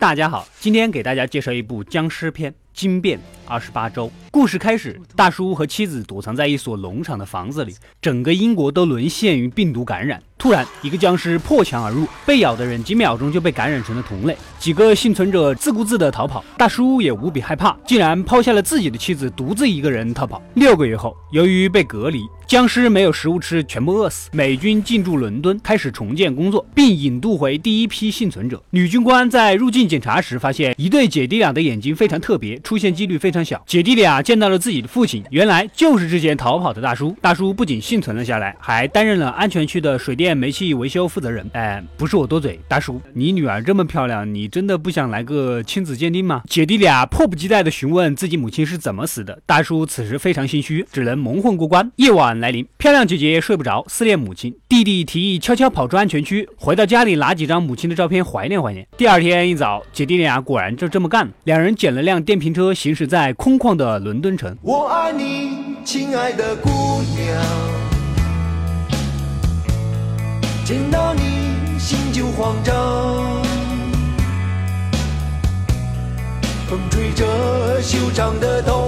大家好，今天给大家介绍一部僵尸片《惊变二十八周》。故事开始，大叔和妻子躲藏在一所农场的房子里，整个英国都沦陷于病毒感染。突然，一个僵尸破墙而入，被咬的人几秒钟就被感染成了同类。几个幸存者自顾自地逃跑，大叔也无比害怕，竟然抛下了自己的妻子，独自一个人逃跑。六个月后，由于被隔离，僵尸没有食物吃，全部饿死。美军进驻伦敦，开始重建工作，并引渡回第一批幸存者。女军官在入境检查时发现，一对姐弟俩的眼睛非常特别，出现几率非常小。姐弟俩见到了自己的父亲，原来就是之前逃跑的大叔。大叔不仅幸存了下来，还担任了安全区的水电。煤气维修负责人，哎，不是我多嘴，大叔，你女儿这么漂亮，你真的不想来个亲子鉴定吗？姐弟俩迫不及待地询问自己母亲是怎么死的。大叔此时非常心虚，只能蒙混过关。夜晚来临，漂亮姐姐睡不着，思念母亲。弟弟提议悄悄跑出安全区，回到家里拿几张母亲的照片怀念怀念。第二天一早，姐弟俩果然就这么干了。两人捡了辆电瓶车，行驶在空旷的伦敦城。我爱你，亲爱的姑娘。见到你心就慌张，风吹着修长的头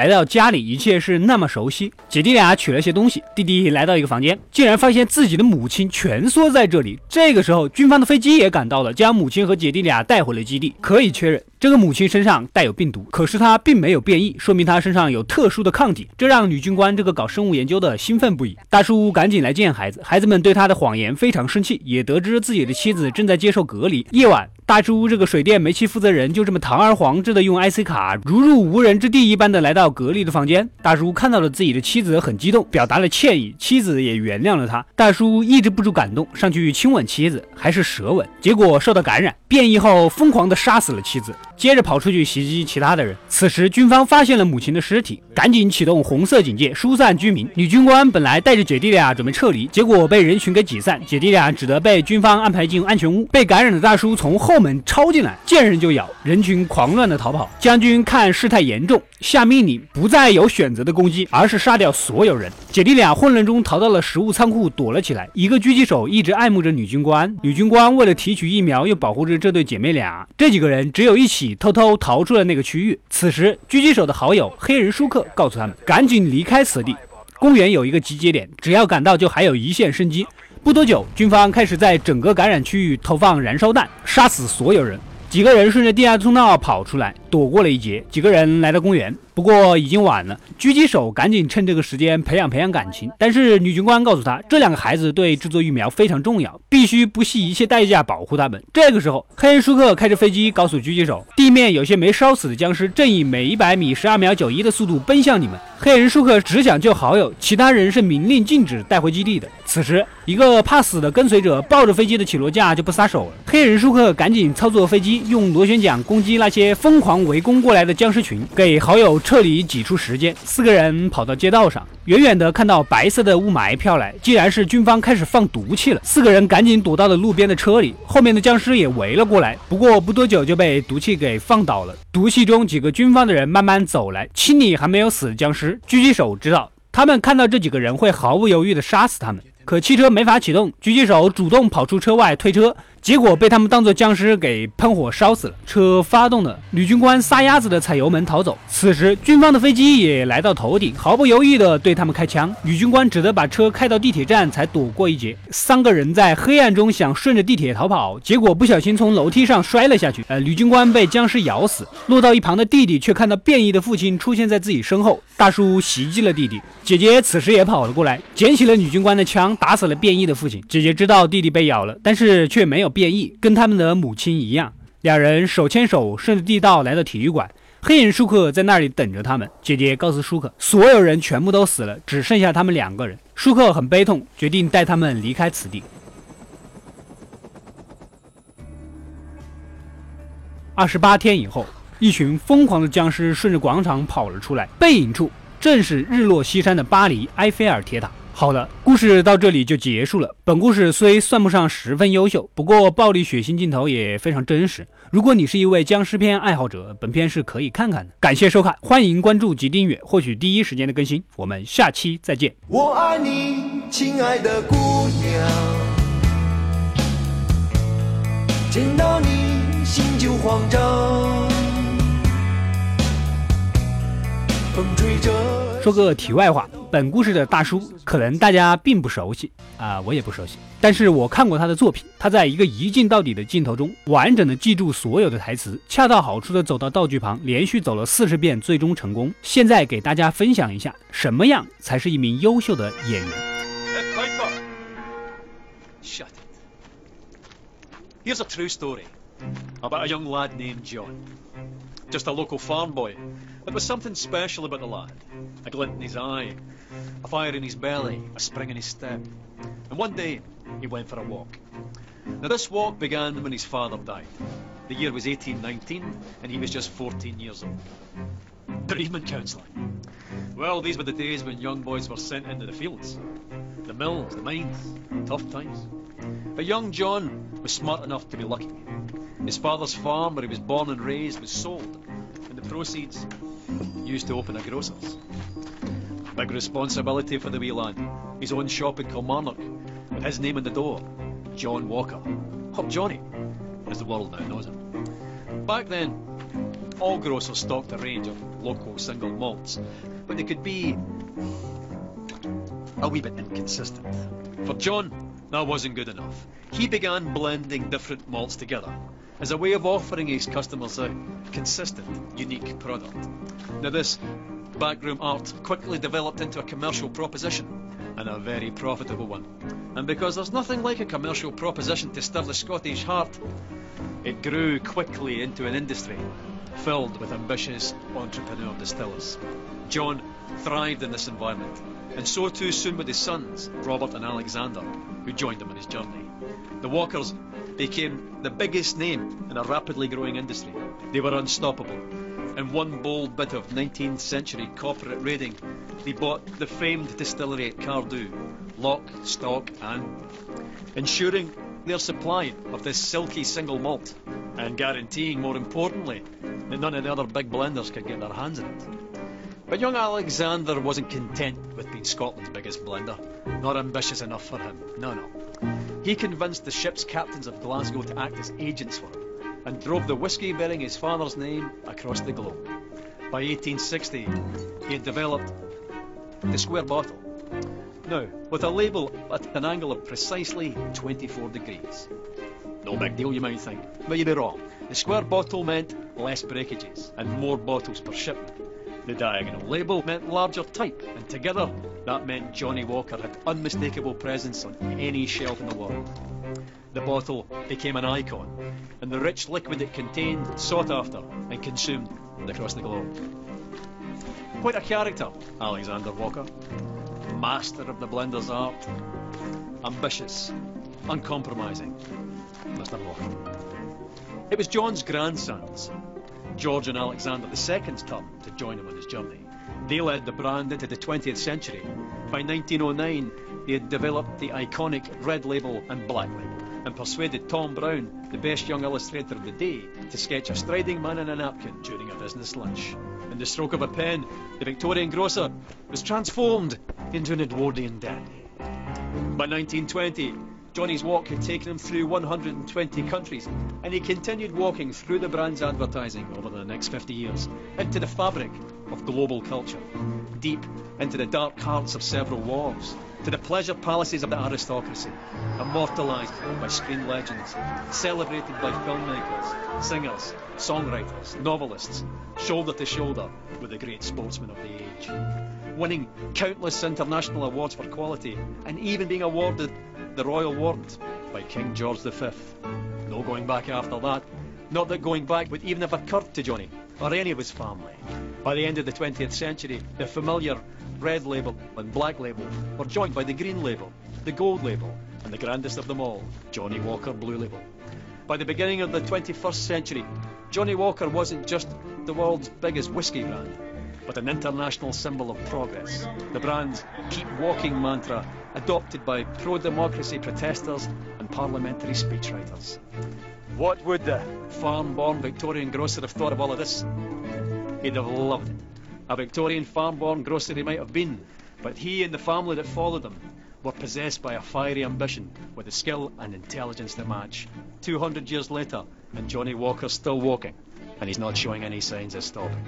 来到家里，一切是那么熟悉。姐弟俩取了些东西，弟弟来到一个房间，竟然发现自己的母亲蜷缩在这里。这个时候，军方的飞机也赶到了，将母亲和姐弟俩带回了基地。可以确认。这个母亲身上带有病毒，可是她并没有变异，说明她身上有特殊的抗体，这让女军官这个搞生物研究的兴奋不已。大叔赶紧来见孩子，孩子们对他的谎言非常生气，也得知自己的妻子正在接受隔离。夜晚，大叔这个水电煤气负责人就这么堂而皇之的用 IC 卡，如入无人之地一般的来到格力的房间。大叔看到了自己的妻子，很激动，表达了歉意，妻子也原谅了他。大叔抑制不住感动，上去亲吻妻子，还是舌吻，结果受到感染，变异后疯狂的杀死了妻子。接着跑出去袭击其他的人。此时，军方发现了母亲的尸体，赶紧启动红色警戒，疏散居民。女军官本来带着姐弟俩准备撤离，结果被人群给挤散，姐弟俩只得被军方安排进安全屋。被感染的大叔从后门抄进来，见人就咬，人群狂乱的逃跑。将军看事态严重，下命令不再有选择的攻击，而是杀掉所有人。姐弟俩混乱中逃到了食物仓库，躲了起来。一个狙击手一直爱慕着女军官，女军官为了提取疫苗，又保护着这对姐妹俩。这几个人只有一起。偷偷逃出了那个区域。此时，狙击手的好友黑人舒克告诉他们，赶紧离开此地。公园有一个集结点，只要赶到，就还有一线生机。不多久，军方开始在整个感染区域投放燃烧弹，杀死所有人。几个人顺着地下通道跑出来，躲过了一劫。几个人来到公园。不过已经晚了，狙击手赶紧趁这个时间培养培养感情。但是女军官告诉他，这两个孩子对制作疫苗非常重要，必须不惜一切代价保护他们。这个时候，黑人舒克开着飞机告诉狙击手，地面有些没烧死的僵尸正以每一百米十二秒九一的速度奔向你们。黑人舒克只想救好友，其他人是明令禁止带回基地的。此时，一个怕死的跟随者抱着飞机的起落架就不撒手了。黑人舒克赶紧操作飞机，用螺旋桨攻击那些疯狂围攻过来的僵尸群，给好友。撤离挤出时间，四个人跑到街道上，远远的。看到白色的。雾霾飘来，竟然是军方开始放毒气了。四个人赶紧躲到了路边的。车里，后面的。僵尸也围了过来，不过不多久就被毒气给放倒了。毒气中，几个军方的。人慢慢走来，清理还没有死的。僵尸。狙击手知道，他们看到这几个人会毫不犹豫的。杀死他们，可汽车没法启动，狙击手主动跑出车外推车。结果被他们当作僵尸给喷火烧死了。车发动了，女军官撒丫子的踩油门逃走。此时，军方的飞机也来到头顶，毫不犹豫的对他们开枪。女军官只得把车开到地铁站，才躲过一劫。三个人在黑暗中想顺着地铁逃跑，结果不小心从楼梯上摔了下去。呃，女军官被僵尸咬死，落到一旁的弟弟却看到变异的父亲出现在自己身后。大叔袭击了弟弟，姐姐此时也跑了过来，捡起了女军官的枪，打死了变异的父亲。姐姐知道弟弟被咬了，但是却没有。变异跟他们的母亲一样，两人手牵手顺着地道来到体育馆。黑人舒克在那里等着他们。姐姐告诉舒克，所有人全部都死了，只剩下他们两个人。舒克很悲痛，决定带他们离开此地。二十八天以后，一群疯狂的僵尸顺着广场跑了出来，背影处正是日落西山的巴黎埃菲尔铁塔。好的，故事到这里就结束了。本故事虽算不上十分优秀，不过暴力血腥镜头也非常真实。如果你是一位僵尸片爱好者，本片是可以看看的。感谢收看，欢迎关注及订阅，获取第一时间的更新。我们下期再见。我爱你，亲爱的姑娘，见到你心就慌张。风吹着。说个题外话，本故事的大叔可能大家并不熟悉啊，我也不熟悉。但是我看过他的作品，他在一个一镜到底的镜头中，完整的记住所有的台词，恰到好处的走到道具旁，连续走了四十遍，最终成功。现在给大家分享一下，什么样才是一名优秀的演员。Shut it. Here's a true story about a young lad named John. Just a local farm boy. There was something special about the lad. A glint in his eye, a fire in his belly, a spring in his step. And one day, he went for a walk. Now, this walk began when his father died. The year was 1819, and he was just 14 years old. Bereavement counselling. Well, these were the days when young boys were sent into the fields. The mills, the mines, tough times. But young John was smart enough to be lucky. His father's farm, where he was born and raised, was sold, and the proceeds used to open a grocer's. Big responsibility for the wee lad. His own shop in Kilmarnock, with his name on the door, John Walker. Or Johnny, as the world now knows him. Back then, all grocers stocked a range of local single malts, but they could be a wee bit inconsistent. For John, that wasn't good enough. He began blending different malts together as a way of offering his customers a consistent, unique product. Now, this backroom art quickly developed into a commercial proposition and a very profitable one. And because there's nothing like a commercial proposition to stir the Scottish heart, it grew quickly into an industry filled with ambitious entrepreneur distillers. John thrived in this environment, and so too soon with his sons, Robert and Alexander, who joined him on his journey. The Walkers became the biggest name in a rapidly growing industry. They were unstoppable. In one bold bit of 19th century corporate raiding, they bought the famed distillery at Cardew, lock, stock, and ensuring their supply of this silky single malt, and guaranteeing, more importantly, that none of the other big blenders could get their hands on it. But young Alexander wasn't content with being Scotland's biggest blender. Not ambitious enough for him. No, no. He convinced the ship's captains of Glasgow to act as agents for him and drove the whisky bearing his father's name across the globe. By 1860, he had developed the square bottle. Now, with a label at an angle of precisely 24 degrees. No big deal, you might think, but you'd be wrong. The square bottle meant less breakages and more bottles per shipment. The diagonal label meant larger type, and together that meant Johnny Walker had unmistakable presence on any shelf in the world. The bottle became an icon, and the rich liquid it contained sought after and consumed across the globe. Quite a character, Alexander Walker. Master of the blender's art. Ambitious, uncompromising. Mr. Walker. It was John's grandsons, George and Alexander II's turn to join him on his journey. They led the brand into the 20th century. By 1909, they had developed the iconic red label and black label and persuaded Tom Brown, the best young illustrator of the day, to sketch a striding man in a napkin during a business lunch. In the stroke of a pen, the Victorian grocer was transformed into an Edwardian dandy. By 1920, Johnny's walk had taken him through 120 countries, and he continued walking through the brand's advertising over the next 50 years, into the fabric of global culture, deep into the dark hearts of several wars, to the pleasure palaces of the aristocracy, immortalised by screen legends, celebrated by filmmakers, singers, songwriters, novelists, shoulder to shoulder with the great sportsmen of the age. Winning countless international awards for quality, and even being awarded the Royal Warrant by King George V. No going back after that. Not that going back would even have occurred to Johnny or any of his family. By the end of the 20th century, the familiar red label and black label were joined by the green label, the gold label, and the grandest of them all, Johnny Walker Blue Label. By the beginning of the 21st century, Johnny Walker wasn't just the world's biggest whisky brand, but an international symbol of progress. The brand's Keep Walking mantra adopted by pro-democracy protesters and parliamentary speechwriters. What would the farm-born Victorian grocer have thought of all of this? He'd have loved it. A Victorian farm-born grocer he might have been, but he and the family that followed him were possessed by a fiery ambition with the skill and intelligence to match. 200 years later, and Johnny Walker's still walking, and he's not showing any signs of stopping.